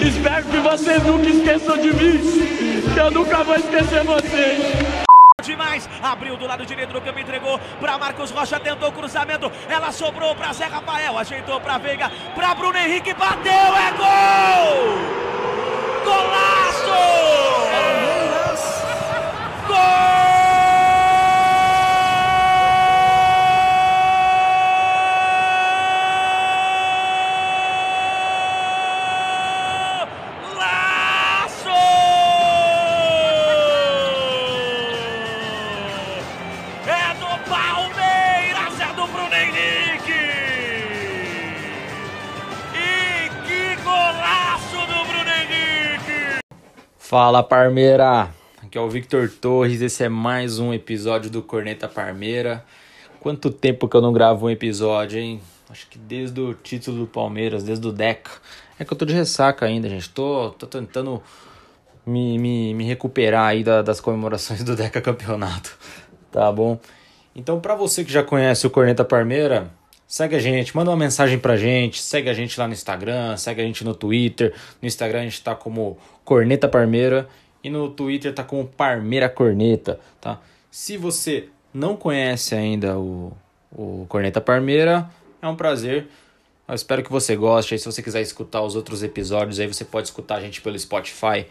Espero que vocês nunca esqueçam de mim, que eu nunca vou esquecer vocês. Demais, abriu do lado direito do campo, entregou para Marcos Rocha, tentou cruzamento, ela sobrou para Zé Rafael, ajeitou para Veiga, para Bruno Henrique, bateu, é gol! Golaço! Fala Parmeira, aqui é o Victor Torres, esse é mais um episódio do Corneta Parmeira. Quanto tempo que eu não gravo um episódio, hein? Acho que desde o título do Palmeiras, desde o Deca. É que eu tô de ressaca ainda, gente. Tô, tô tentando me, me, me recuperar aí da, das comemorações do Deca Campeonato, tá bom? Então, para você que já conhece o Corneta Parmeira, Segue a gente, manda uma mensagem pra gente, segue a gente lá no Instagram, segue a gente no Twitter. No Instagram a gente tá como Corneta Parmeira e no Twitter tá como Parmeira Corneta, tá? Se você não conhece ainda o, o Corneta Parmeira, é um prazer. Eu espero que você goste. Se você quiser escutar os outros episódios, aí você pode escutar a gente pelo Spotify,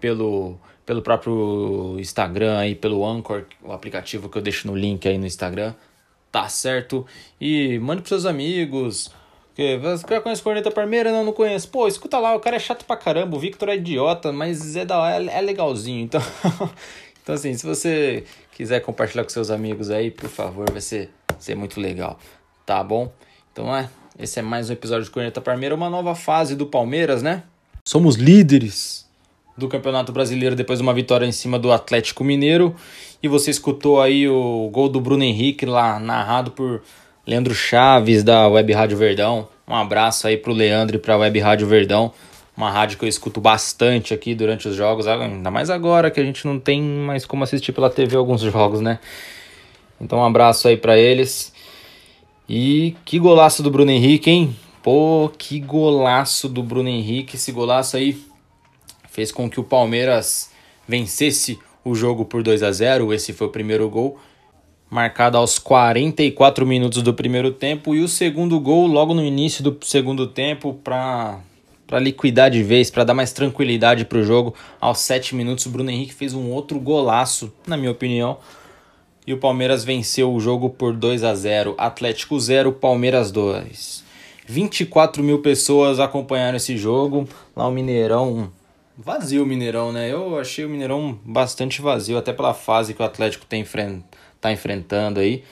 pelo, pelo próprio Instagram e pelo Anchor, o aplicativo que eu deixo no link aí no Instagram tá certo? E mande pros seus amigos. Você conhece Corneta Parmeira? Não, não conheço. Pô, escuta lá, o cara é chato pra caramba, o Victor é idiota, mas é, da, é, é legalzinho. Então, então, assim, se você quiser compartilhar com seus amigos aí, por favor, vai ser, ser muito legal. Tá bom? Então, é, esse é mais um episódio de Corneta Parmeira, uma nova fase do Palmeiras, né? Somos líderes do Campeonato Brasileiro depois de uma vitória em cima do Atlético Mineiro. E você escutou aí o gol do Bruno Henrique lá narrado por Leandro Chaves da Web Rádio Verdão. Um abraço aí pro Leandro e pra Web Rádio Verdão. Uma rádio que eu escuto bastante aqui durante os jogos, ainda mais agora que a gente não tem mais como assistir pela TV alguns jogos, né? Então um abraço aí para eles. E que golaço do Bruno Henrique, hein? Pô, que golaço do Bruno Henrique. Esse golaço aí fez com que o Palmeiras vencesse o jogo por 2 a 0. Esse foi o primeiro gol, marcado aos 44 minutos do primeiro tempo, e o segundo gol logo no início do segundo tempo para para liquidar de vez, para dar mais tranquilidade para o jogo. Aos 7 minutos, o Bruno Henrique fez um outro golaço, na minha opinião. E o Palmeiras venceu o jogo por 2 a 0. Atlético 0, Palmeiras 2. 24 mil pessoas acompanharam esse jogo. Lá o Mineirão vazio o Mineirão, né? Eu achei o Mineirão bastante vazio, até pela fase que o Atlético tem tá enfrentando aí.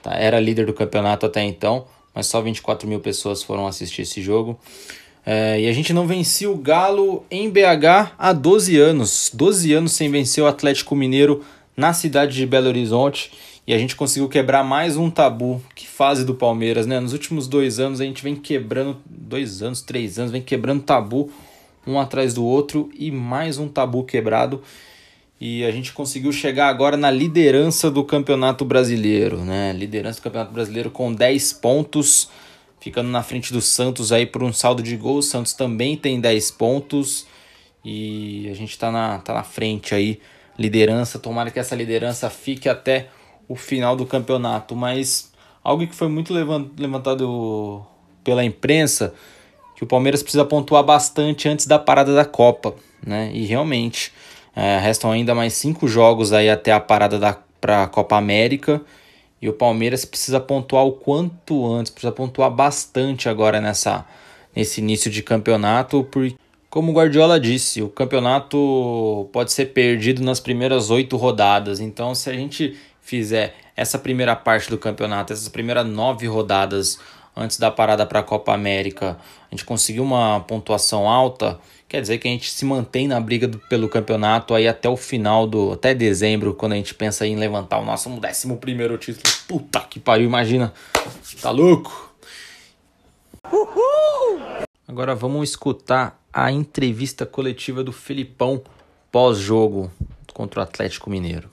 Tá? Era líder do campeonato até então, mas só 24 mil pessoas foram assistir esse jogo. É, e a gente não vencia o Galo em BH há 12 anos. 12 anos sem vencer o Atlético Mineiro na cidade de Belo Horizonte. E a gente conseguiu quebrar mais um tabu. Que fase do Palmeiras, né? Nos últimos dois anos a gente vem quebrando. Dois anos, três anos, vem quebrando tabu um atrás do outro e mais um tabu quebrado. E a gente conseguiu chegar agora na liderança do Campeonato Brasileiro, né? Liderança do Campeonato Brasileiro com 10 pontos, ficando na frente do Santos aí por um saldo de gols. O Santos também tem 10 pontos e a gente tá na, tá na frente aí, liderança. Tomara que essa liderança fique até o final do campeonato, mas algo que foi muito levantado pela imprensa que o Palmeiras precisa pontuar bastante antes da parada da Copa, né? E realmente é, restam ainda mais cinco jogos aí até a parada da a Copa América e o Palmeiras precisa pontuar o quanto antes, precisa pontuar bastante agora nessa nesse início de campeonato, porque como o Guardiola disse, o campeonato pode ser perdido nas primeiras oito rodadas. Então, se a gente fizer essa primeira parte do campeonato, essas primeiras nove rodadas antes da parada para a Copa América, a gente conseguiu uma pontuação alta, quer dizer que a gente se mantém na briga do, pelo campeonato aí até o final do até dezembro, quando a gente pensa em levantar o nosso 11 primeiro título. Puta que pariu, imagina. Tá louco? Uhul! Agora vamos escutar a entrevista coletiva do Felipão pós-jogo contra o Atlético Mineiro.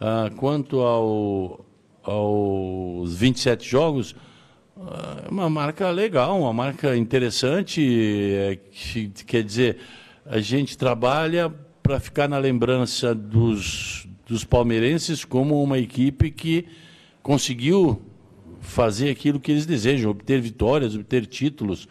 Ah, quanto ao, aos 27 jogos, uma marca legal, uma marca interessante. É, que, quer dizer, a gente trabalha para ficar na lembrança dos, dos palmeirenses como uma equipe que conseguiu fazer aquilo que eles desejam, obter vitórias, obter títulos.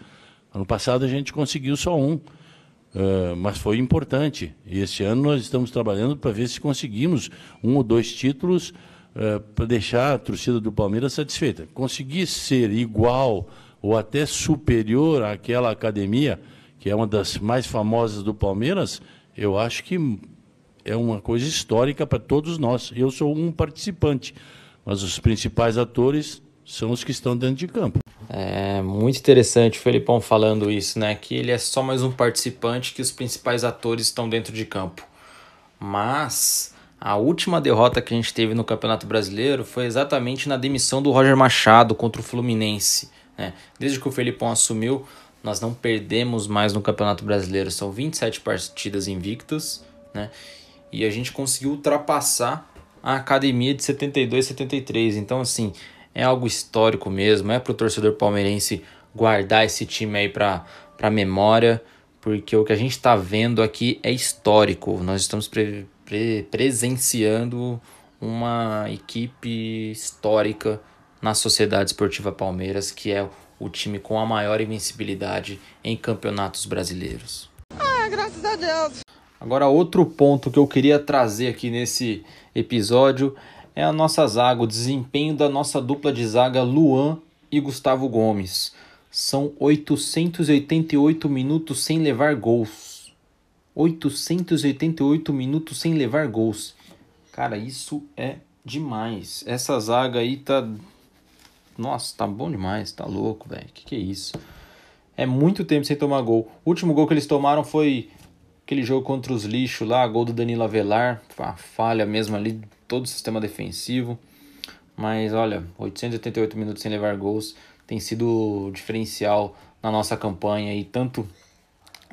Ano passado a gente conseguiu só um, uh, mas foi importante. E esse ano nós estamos trabalhando para ver se conseguimos um ou dois títulos uh, para deixar a torcida do Palmeiras satisfeita. Conseguir ser igual ou até superior àquela academia, que é uma das mais famosas do Palmeiras, eu acho que é uma coisa histórica para todos nós. Eu sou um participante, mas os principais atores são os que estão dentro de campo. É muito interessante o Felipão falando isso, né? Que ele é só mais um participante, que os principais atores estão dentro de campo. Mas a última derrota que a gente teve no Campeonato Brasileiro foi exatamente na demissão do Roger Machado contra o Fluminense. Né? Desde que o Felipão assumiu, nós não perdemos mais no Campeonato Brasileiro. São 27 partidas invictas, né? E a gente conseguiu ultrapassar a academia de 72 73. Então, assim, é algo histórico mesmo, é para o torcedor palmeirense guardar esse time aí para memória, porque o que a gente está vendo aqui é histórico. Nós estamos pre pre presenciando uma equipe histórica na Sociedade Esportiva Palmeiras, que é o time com a maior invencibilidade em campeonatos brasileiros. Ah, graças a Deus. Agora, outro ponto que eu queria trazer aqui nesse episódio é a nossa zaga, o desempenho da nossa dupla de zaga Luan e Gustavo Gomes. São 888 minutos sem levar gols. 888 minutos sem levar gols. Cara, isso é demais. Essa zaga aí tá. Nossa, tá bom demais, tá louco, velho. Que que é isso? É muito tempo sem tomar gol. O último gol que eles tomaram foi aquele jogo contra os lixos lá, gol do Danilo Avelar, a falha mesmo ali todo o sistema defensivo. Mas olha, 888 minutos sem levar gols tem sido diferencial na nossa campanha e tanto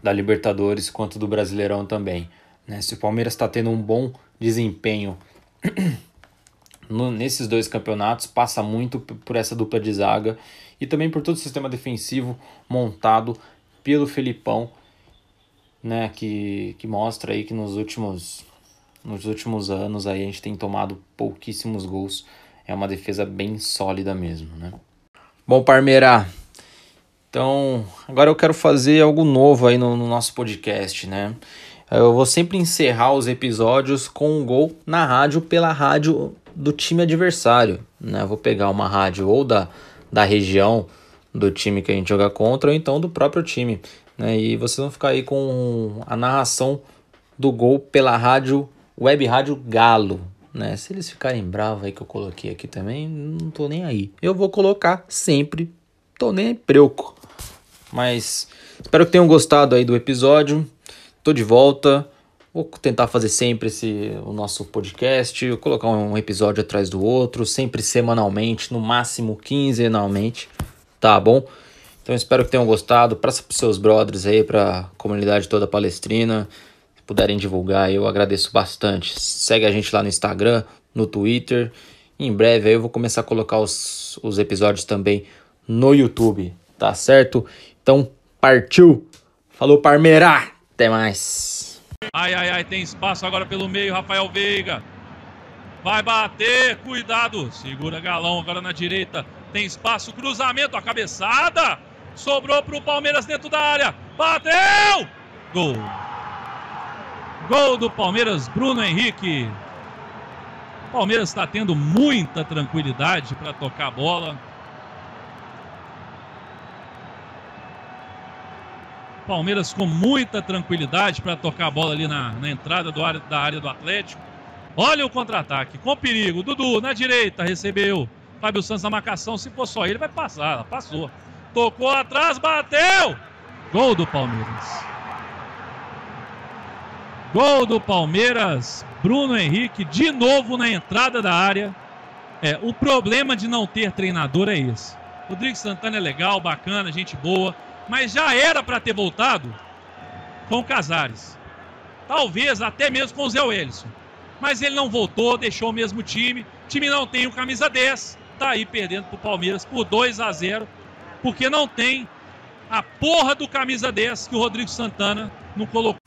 da Libertadores quanto do Brasileirão também. Né? Se o Palmeiras está tendo um bom desempenho no, nesses dois campeonatos, passa muito por essa dupla de zaga e também por todo o sistema defensivo montado pelo Felipão, né? que, que mostra aí que nos últimos nos últimos anos aí a gente tem tomado pouquíssimos gols. É uma defesa bem sólida mesmo, né? Bom, Parmeira, então agora eu quero fazer algo novo aí no, no nosso podcast, né? Eu vou sempre encerrar os episódios com um gol na rádio pela rádio do time adversário, né? Eu vou pegar uma rádio ou da, da região do time que a gente joga contra ou então do próprio time, né? E vocês vão ficar aí com a narração do gol pela rádio Web Rádio Galo, né? Se eles ficarem bravos aí que eu coloquei aqui também, não tô nem aí. Eu vou colocar sempre, tô nem preuco. Mas espero que tenham gostado aí do episódio. Tô de volta. Vou tentar fazer sempre esse o nosso podcast, eu colocar um episódio atrás do outro, sempre semanalmente, no máximo quinzenalmente, tá bom? Então espero que tenham gostado. Passa pros seus brothers aí, pra comunidade toda palestrina puderem divulgar, eu agradeço bastante. Segue a gente lá no Instagram, no Twitter. Em breve aí eu vou começar a colocar os, os episódios também no YouTube, tá certo? Então, partiu! Falou, Parmeira! Até mais! Ai, ai, ai, tem espaço agora pelo meio, Rafael Veiga. Vai bater, cuidado. Segura Galão agora na direita. Tem espaço, cruzamento, a cabeçada. Sobrou pro Palmeiras dentro da área. Bateu! Gol. Gol do Palmeiras, Bruno Henrique. O Palmeiras está tendo muita tranquilidade para tocar a bola. Palmeiras com muita tranquilidade para tocar a bola ali na, na entrada do área, da área do Atlético. Olha o contra-ataque, com perigo. Dudu na direita, recebeu. Fábio Santos na marcação. Se for só ele, vai passar. Passou. Tocou atrás, bateu. Gol do Palmeiras. Gol do Palmeiras, Bruno Henrique de novo na entrada da área. É, o problema de não ter treinador é esse. Rodrigo Santana é legal, bacana, gente boa, mas já era para ter voltado com o Casares. Talvez até mesmo com o Zé Wellison. Mas ele não voltou, deixou o mesmo time. O time não tem o camisa 10. tá aí perdendo pro Palmeiras por 2 a 0 porque não tem a porra do camisa 10 que o Rodrigo Santana não colocou.